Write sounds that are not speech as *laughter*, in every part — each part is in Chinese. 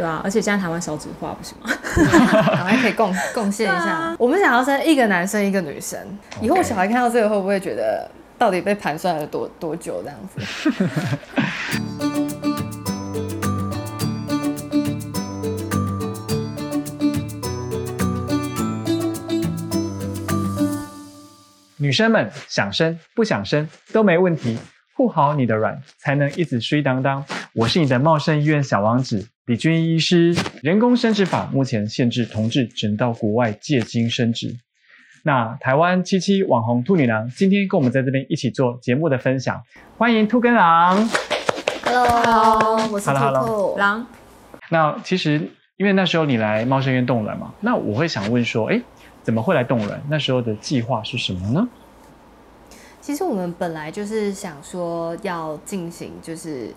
对啊，而且现在台湾少子化不是吗？*laughs* 赶快可以贡贡献一下。我们想要生一个男生一个女生，以后小孩看到这个会不会觉得到底被盘算了多多久这样子？*laughs* 女生们想生不想生都没问题，护好你的卵，才能一直睡当当。我是你的茂盛医院小王子李军医师。人工生殖法目前限制同志只能到国外借精生殖。那台湾七七网红兔女郎今天跟我们在这边一起做节目的分享，欢迎兔跟狼。Hello，我是 Hello，兔兔。狼那其实因为那时候你来茂盛医院冻卵嘛，那我会想问说，哎，怎么会来冻卵？那时候的计划是什么呢？其实我们本来就是想说要进行就是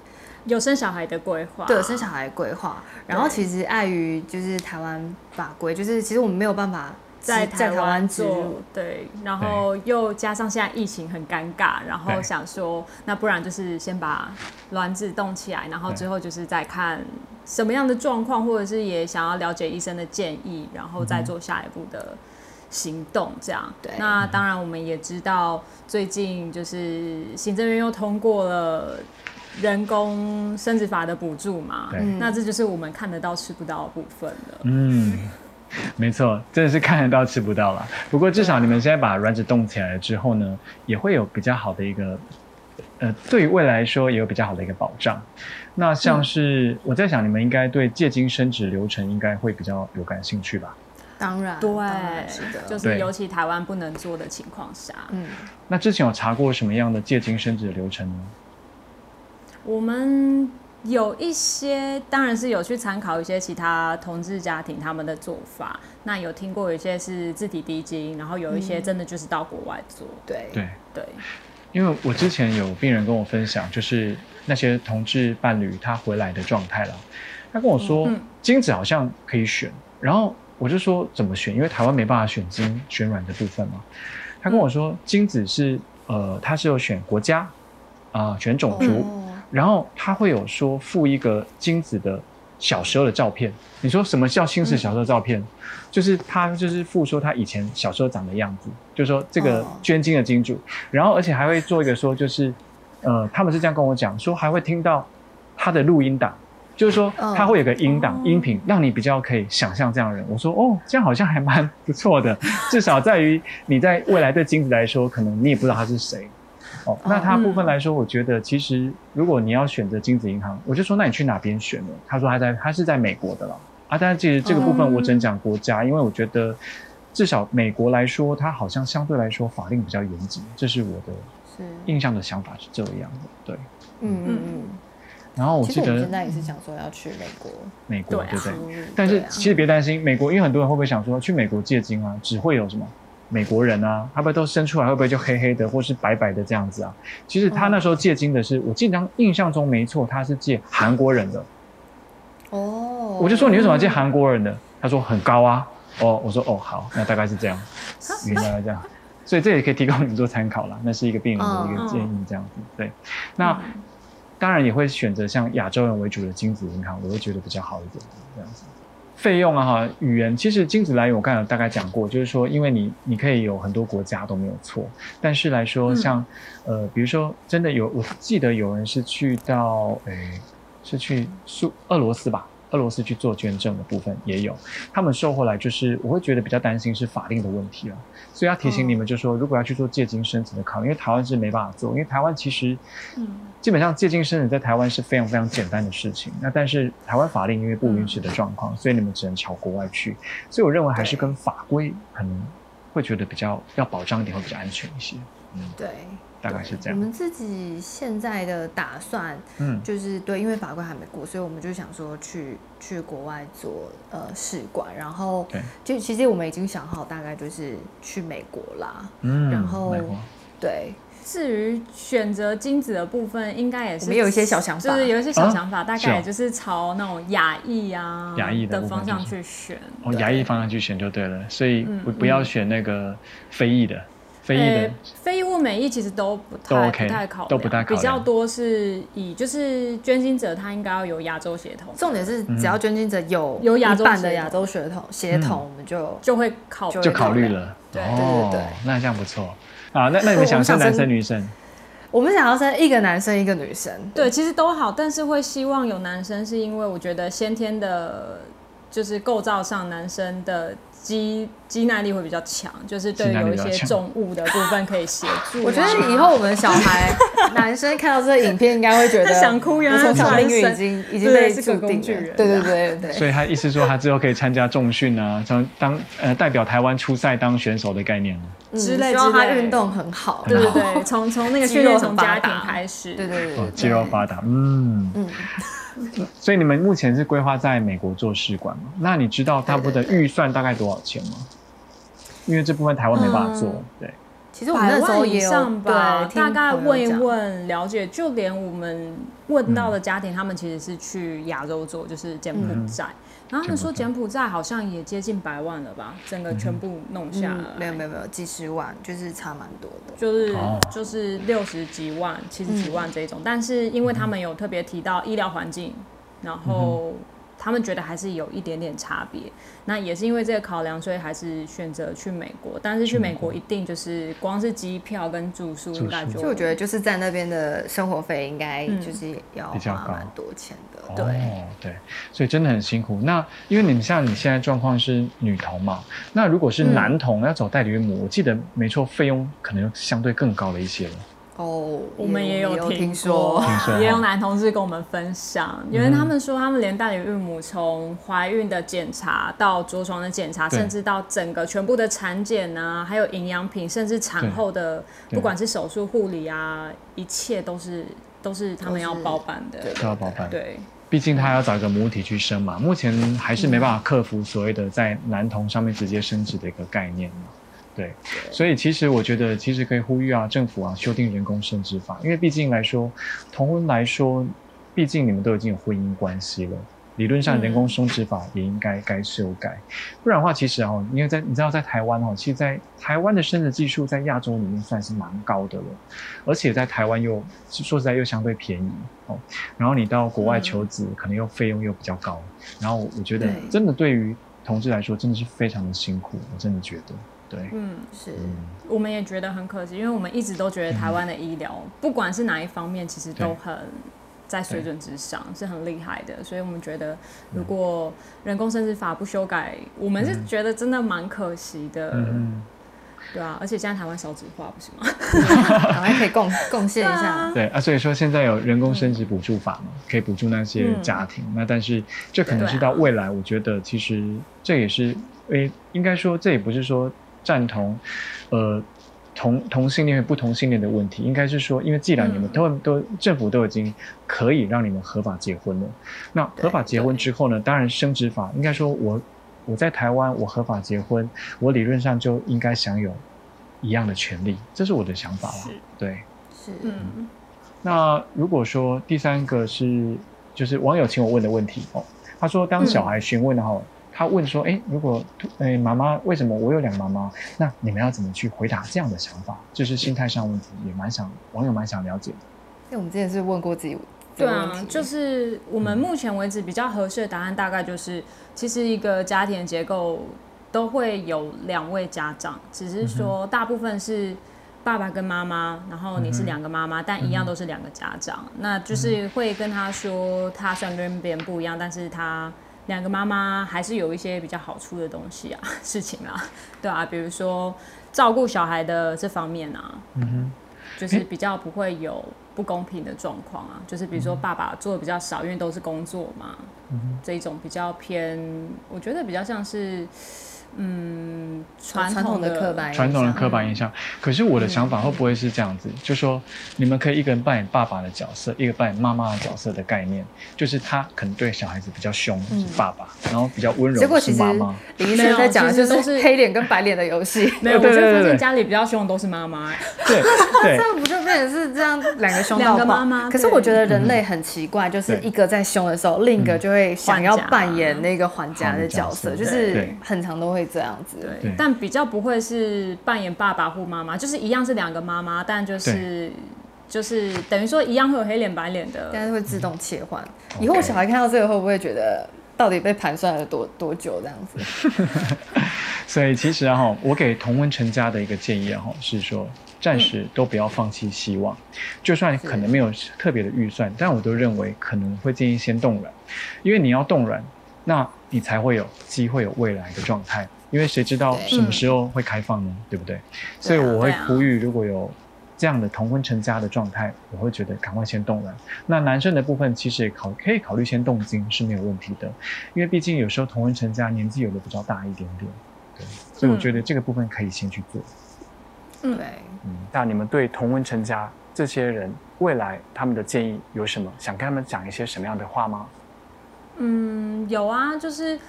有生小孩的规划，对生小孩规划，然后其实碍于就是台湾法规，就是其实我们没有办法在在台湾植做。对，然后又加上现在疫情很尴尬，然后想说，那不然就是先把卵子冻起来，然后对。之后就是再看什么样的状况，或者是也想要了解医生的建议，然后再做下一步的行动。这样，对。那当然我们也知道，最近就是行政院又通过了。人工生殖法的补助嘛，对那这就是我们看得到吃不到的部分了。嗯，没错，真的是看得到吃不到了。不过至少你们现在把卵子冻起来之后呢，也会有比较好的一个，呃，对于未来来说也有比较好的一个保障。那像是、我在想，你们应该对借精生殖流程应该会比较有感兴趣吧？当然，对是的，就是尤其台湾不能做的情况下，嗯，那之前有查过什么样的借精生殖的流程呢？我们有一些当然是有去参考一些其他同志家庭他们的做法，那有听过有一些是自体滴精，然后有一些真的就是到国外做，对对，对，因为我之前有病人跟我分享，就是那些同志伴侣他回来的状态了。他跟我说，嗯精子好像可以选，然后我就说怎么选？因为台湾没办法选精选卵的部分嘛。他跟我说，精子是呃，他是有选国家啊、选种族，哦然后他会有说附一个金子的小时候的照片。你说什么叫精子小时候照片？就是他就是附说他以前小时候长的样子，就是说这个哦捐精的金主，然后而且还会做一个说就是，呃，他们是这样跟我讲，说还会听到他的录音档。就是说，嗯他会有个音档、哦音频，让你比较可以想象这样的人。我说，哦，这样好像还蛮不错的，至少在于你在未来对金子来说，可能你也不知道他是谁。哦，那他部分来说，我觉得其实如果你要选择精子银行，我就说那你去哪边选呢？他说他在他是在美国的了啊，但是其实这个部分我只能讲国家，因为我觉得至少美国来说，它好像相对来说法令比较严谨，这是我的是，印象的想法是这样的。对，嗯嗯嗯。然后我记得现在也是想说要去美国美国对不对？但是其实别担心，美国因为很多人会不会想说去美国借精啊，只会有什么美国人啊，他们都生出来会不会就黑黑的或是白白的这样子啊？其实他那时候借精的是，我记得印象中没错，他是借韩国人的。哦，我就说你为什么要借韩国人的？他说很高啊。哦，我说哦好，那大概是这样，原来这样。所以这也可以提供你们做参考啦，那是一个病人的一个建议，这样子。对，那当然也会选择像亚洲人为主的精子银行，我会觉得比较好一点，这样子。费用啊哈，语言其实精子来源我刚才有大概讲过，就是说因为你你可以有很多国家都没有错，但是来说嗯像、呃比如说真的有我记得有人是去到诶是去苏俄罗斯吧。俄罗斯去做捐赠的部分也有，他们收回来就是我会觉得比较担心是法令的问题了，所以要提醒你们，就说如果要去做借精生子的考虑，因为台湾是没办法做，因为台湾其实嗯基本上借精生子在台湾是非常非常简单的事情。那但是台湾法令因为不允许的状况，所以你们只能朝国外去。所以我认为还是跟法规可能会觉得比较要保障一点，会比较安全一些。嗯，对，大概是这样。我们自己现在的打算嗯，就是对，因为法规还没过，所以我们就想说去去国外做呃试管，然后对，就其实我们已经想好大概就是去美国啦，嗯，然后对，至于选择精子的部分，应该也是我们有一些小想法。就是有一些小想法，大概也就是朝那种亚裔啊亚裔的的方向去选。哦，亚裔方向去选就对了，所以嗯不不要选那个非裔的。非裔的呃，非裔或美裔其实都不都太 OK，不太考量，都不太考量。比较多是以就是捐精者他应该要有亚洲血统，重点是只要捐精者有有亚洲一半的亚洲血统血统，我们就就会考就就考虑了。对对对那这样不错啊。那那你们想生男生女生？我们想要生一个男生一个女生。对，其实都好，但是会希望有男生，是因为我觉得先天的，就是构造上，男生的肌肌耐力会比较强，就是对有一些重物的部分可以协助啊、我觉得以后我们小孩 *laughs* 男生看到这个影片，应该会觉得想哭原来我从小领域男生已经已经对被注定工具人了。对对对对对。所以他意思说他之后可以参加重训啊，当当呃代表台湾出赛当选手的概念了。嗯之类希望他之类。运动很好。对对对，从从那个肌肉从家庭开始，对对对肌肉发达，嗯。嗯，所以你们目前是规划在美国做试管吗？那你知道大部分的预算大概多少钱吗？因为这部分台湾没办法做，嗯对，其实我们百万以那时候也有上吧，对，大概问一，问了解，就连我们问到的家庭，他们其实是去亚洲做，就是柬埔寨。然后他们说柬埔寨好像也接近百万了吧，整个全部弄下来，嗯，没有没有没有，几十万，就是差蛮多的。就是、哦。就是六十几万、七十几万这种。但是因为他们有特别提到医疗环境，然后他们觉得还是有一点点差别。那也是因为这个考量，所以还是选择去美国。但是去美国一定就是光是机票跟住宿应该就就我觉得就是在那边的生活费应该嗯就是要比较高花蛮多钱的。对哦，对，所以真的很辛苦。那因为你们像你现在状况是女童嘛，那如果是嗯男童、要走代理孕母，我记得没错，费用可能相对更高了一些了。哦，我们也有有听说，也有男同事跟我们分享，因为他们说他们连代理孕母从怀孕的检查到着床的检查，甚至到整个全部的产检啊，还有营养品，甚至产后的不管是手术护理啊，一切都是都是他们要包办的。对都要包办。对，毕竟他要找一个母体去生嘛，目前还是没办法克服所谓的在男童上面直接生殖的一个概念嘛。对，所以其实我觉得，其实可以呼吁啊，政府啊，修订人工生殖法，因为毕竟来说，同婚来说，毕竟你们都已经有婚姻关系了，理论上嗯人工生殖法也应该该修改，不然的话，其实哦，因为在你知道在台湾哦，其实，在台湾的生殖技术在亚洲里面算是蛮高的了，而且在台湾又说实在又相对便宜哦，然后你到国外求子，可能又费用又比较高，然后我觉得真的对于同志来说，真的是非常的辛苦，我真的觉得，对，嗯，是。嗯，我们也觉得很可惜，因为我们一直都觉得台湾的医疗，不管是哪一方面，其实都很在水准之上，是很厉害的。所以我们觉得，如果人工生殖法不修改，我们是觉得真的蛮可惜的，嗯。对啊。而且现在台湾少子化，不是吗？*laughs* 台湾可以贡贡献一对啊。下。对啊，所以说现在有人工生殖补助法嘛，可以补助那些家庭。那但是这可能是到未来，我觉得其实这也是，诶，应该说这也不是说赞同，呃。同同性恋和不同性恋的问题，应该是说，因为既然你们都、都政府都已经可以让你们合法结婚了，那合法结婚之后呢，当然生殖法应该说我我在台湾我合法结婚，我理论上就应该享有一样的权利，这是我的想法啦。对，是，嗯，那如果说第三个是就是网友请我问的问题哦，他说当小孩询问的话，他问说，哎，如果哎妈妈为什么我有两个妈妈？那你们要怎么去回答这样的想法？就是心态上问题，也蛮想网友蛮想了解的。因为我们之前是问过自己对啊这个问，题，就是我们目前为止比较合适的答案，大概就是，其实一个家庭的结构都会有两位家长，只是说大部分是爸爸跟妈妈，然后你是两个妈妈，但一样都是两个家长，那就是会跟他说，他虽然跟别人不一样，但是他。两个妈妈还是有一些比较好处的东西啊，*laughs* 事情啊，对啊，比如说照顾小孩的这方面啊，嗯哼，就是比较不会有不公平的状况啊，就是比如说爸爸做的比较少，因为都是工作嘛，嗯这一种比较偏，我觉得比较像是，嗯，传传统统的刻板印象传统的刻板印象。可是我的想法会不会是这样子？就说你们可以一个人扮演爸爸的角色，一个扮演妈妈的角色的概念，就是他可能对小孩子比较凶是爸爸，然后比较温柔结果其实是妈妈。李医生在讲的就是黑脸跟白脸的游戏。*laughs* 没有，我就发现家里比较凶的都是妈妈、欸，对对 *laughs* 这样不就变成是这样两个凶到爆两个妈妈可是我觉得人类很奇怪，就是一个在凶的时候，另一个就会会想要扮演那个还家的角色，就是很常都会这样子。对，对但比较不会是扮演爸爸或妈妈，就是一样是两个妈妈，但就是就是等于说一样会有黑脸白脸的。但是会自动切换。以后小孩看到这个会不会觉得到底被盘算了多多久这样子？*laughs* 所以其实啊哈，我给同温成家的一个建议啊，是说暂时都不要放弃希望，就算可能没有特别的预算，但我都认为可能会建议先冻卵，因为你要冻卵，那你才会有机会有未来的状态，因为谁知道什么时候会开放呢？对不对？所以我会呼吁，如果有这样的同婚成家的状态，我会觉得赶快先动了。那男生的部分其实也考可以考虑先动精是没有问题的，因为毕竟有时候同婚成家年纪有的比较大一点点，对，所以我觉得这个部分可以先去做。嗯对，嗯，那你们对同婚成家这些人未来他们的建议有什么？想跟他们讲一些什么样的话吗？嗯，有啊，就是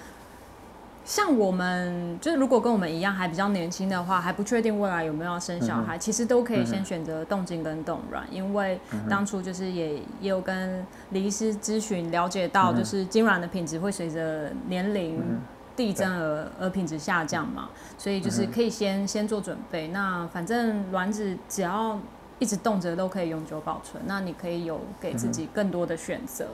像我们，就是如果跟我们一样还比较年轻的话，还不确定未来有没有要生小孩，其实都可以先选择冻精跟冻卵，因为当初就是也也有跟李医师咨询了解到，就是精卵的品质会随着年龄。递增而而品质下降嘛，所以就是可以先先做准备。那反正卵子只要一直冻着都可以永久保存，那你可以有给自己更多的选择。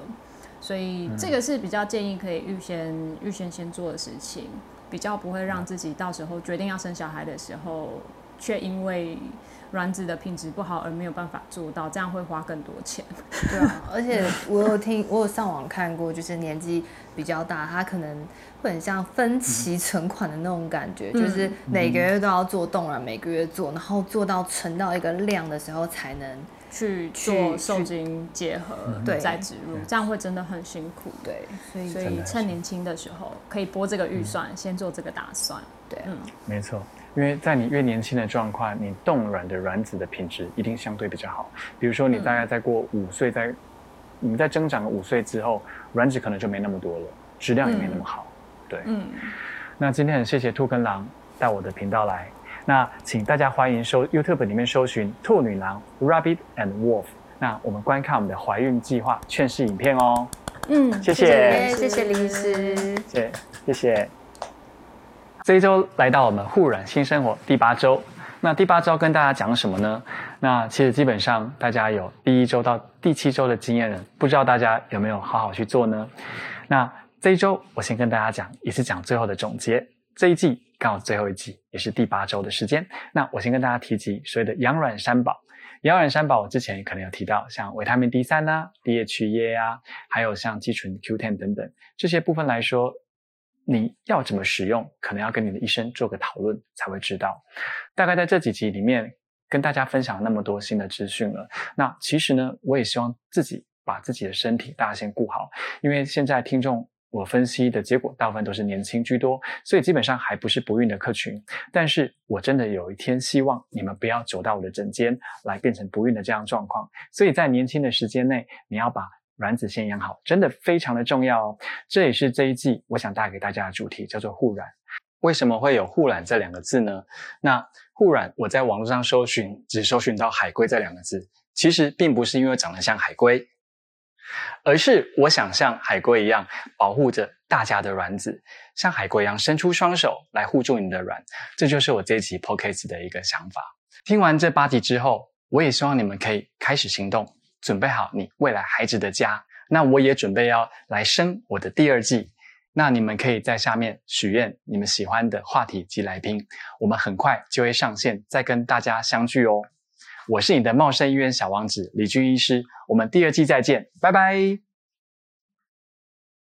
所以这个是比较建议可以预先预先先做的事情，比较不会让自己到时候决定要生小孩的时候，却因为卵子的品质不好而没有办法做到，这样会花更多钱。*laughs* 对啊，而且我有听，我有上网看过，就是年纪比较大，他可能会很像分期存款的那种感觉，嗯就是每个月都要做冻卵，每个月做，然后做到存到一个量的时候才能去去做受精结合，对再植入，这样会真的很辛苦。对，所以所以趁年轻的时候可以拨这个预算，先做这个打算。对。啊嗯，没错，因为在你越年轻的状况，你冻卵的卵子的品质一定相对比较好。比如说你大概再过五岁，在你们在增长个五岁之后，卵子可能就没那么多了，质量也没那么好。对，嗯，那今天很谢谢兔跟狼到我的频道来，那请大家欢迎搜 YouTube 里面搜寻兔女郎 Rabbit and Wolf，那我们观看我们的怀孕计划劝世影片哦。嗯，谢谢谢谢谢李医师。谢谢，谢谢。这一周来到我们护卵新生活第八周，那第八周跟大家讲什么呢？那其实基本上大家有第一周到第七周的经验了，不知道大家有没有好好去做呢？那这一周我先跟大家讲，也是讲最后的总结。这一季刚好最后一集，也是第八周的时间。那我先跟大家提及所谓的养软三宝。养软三宝，我之前可能有提到，像维他命 D 三啊、DHA 啊，还有像肌醇 Q10 等等这些部分来说，你要怎么使用，可能要跟你的医生做个讨论才会知道。大概在这几集里面跟大家分享那么多新的资讯了，那其实呢，我也希望自己把自己的身体大家先顾好，因为现在听众。我分析的结果大部分都是年轻居多，所以基本上还不是不孕的客群。但是我真的有一天希望你们不要走到我的诊间来变成不孕的这样状况。所以在年轻的时间内，你要把卵子先养好，真的非常的重要哦。这也是这一季我想带给大家的主题，叫做护卵。为什么会有护卵这两个字呢？那护卵我在网络上搜寻，只搜寻到海龟这两个字，其实并不是因为长得像海龟。而是我想像海龟一样保护着大家的卵子，像海龟一样伸出双手来护住你的卵，这就是我这一集 podcast 的一个想法。听完这八集之后，我也希望你们可以开始行动，准备好你未来孩子的家。那我也准备要来生我的第二季，那你们可以在下面许愿你们喜欢的话题及来宾，我们很快就会上线，再跟大家相聚哦。我是你的茂盛医院小王子李军医师，我们第二季再见，拜拜。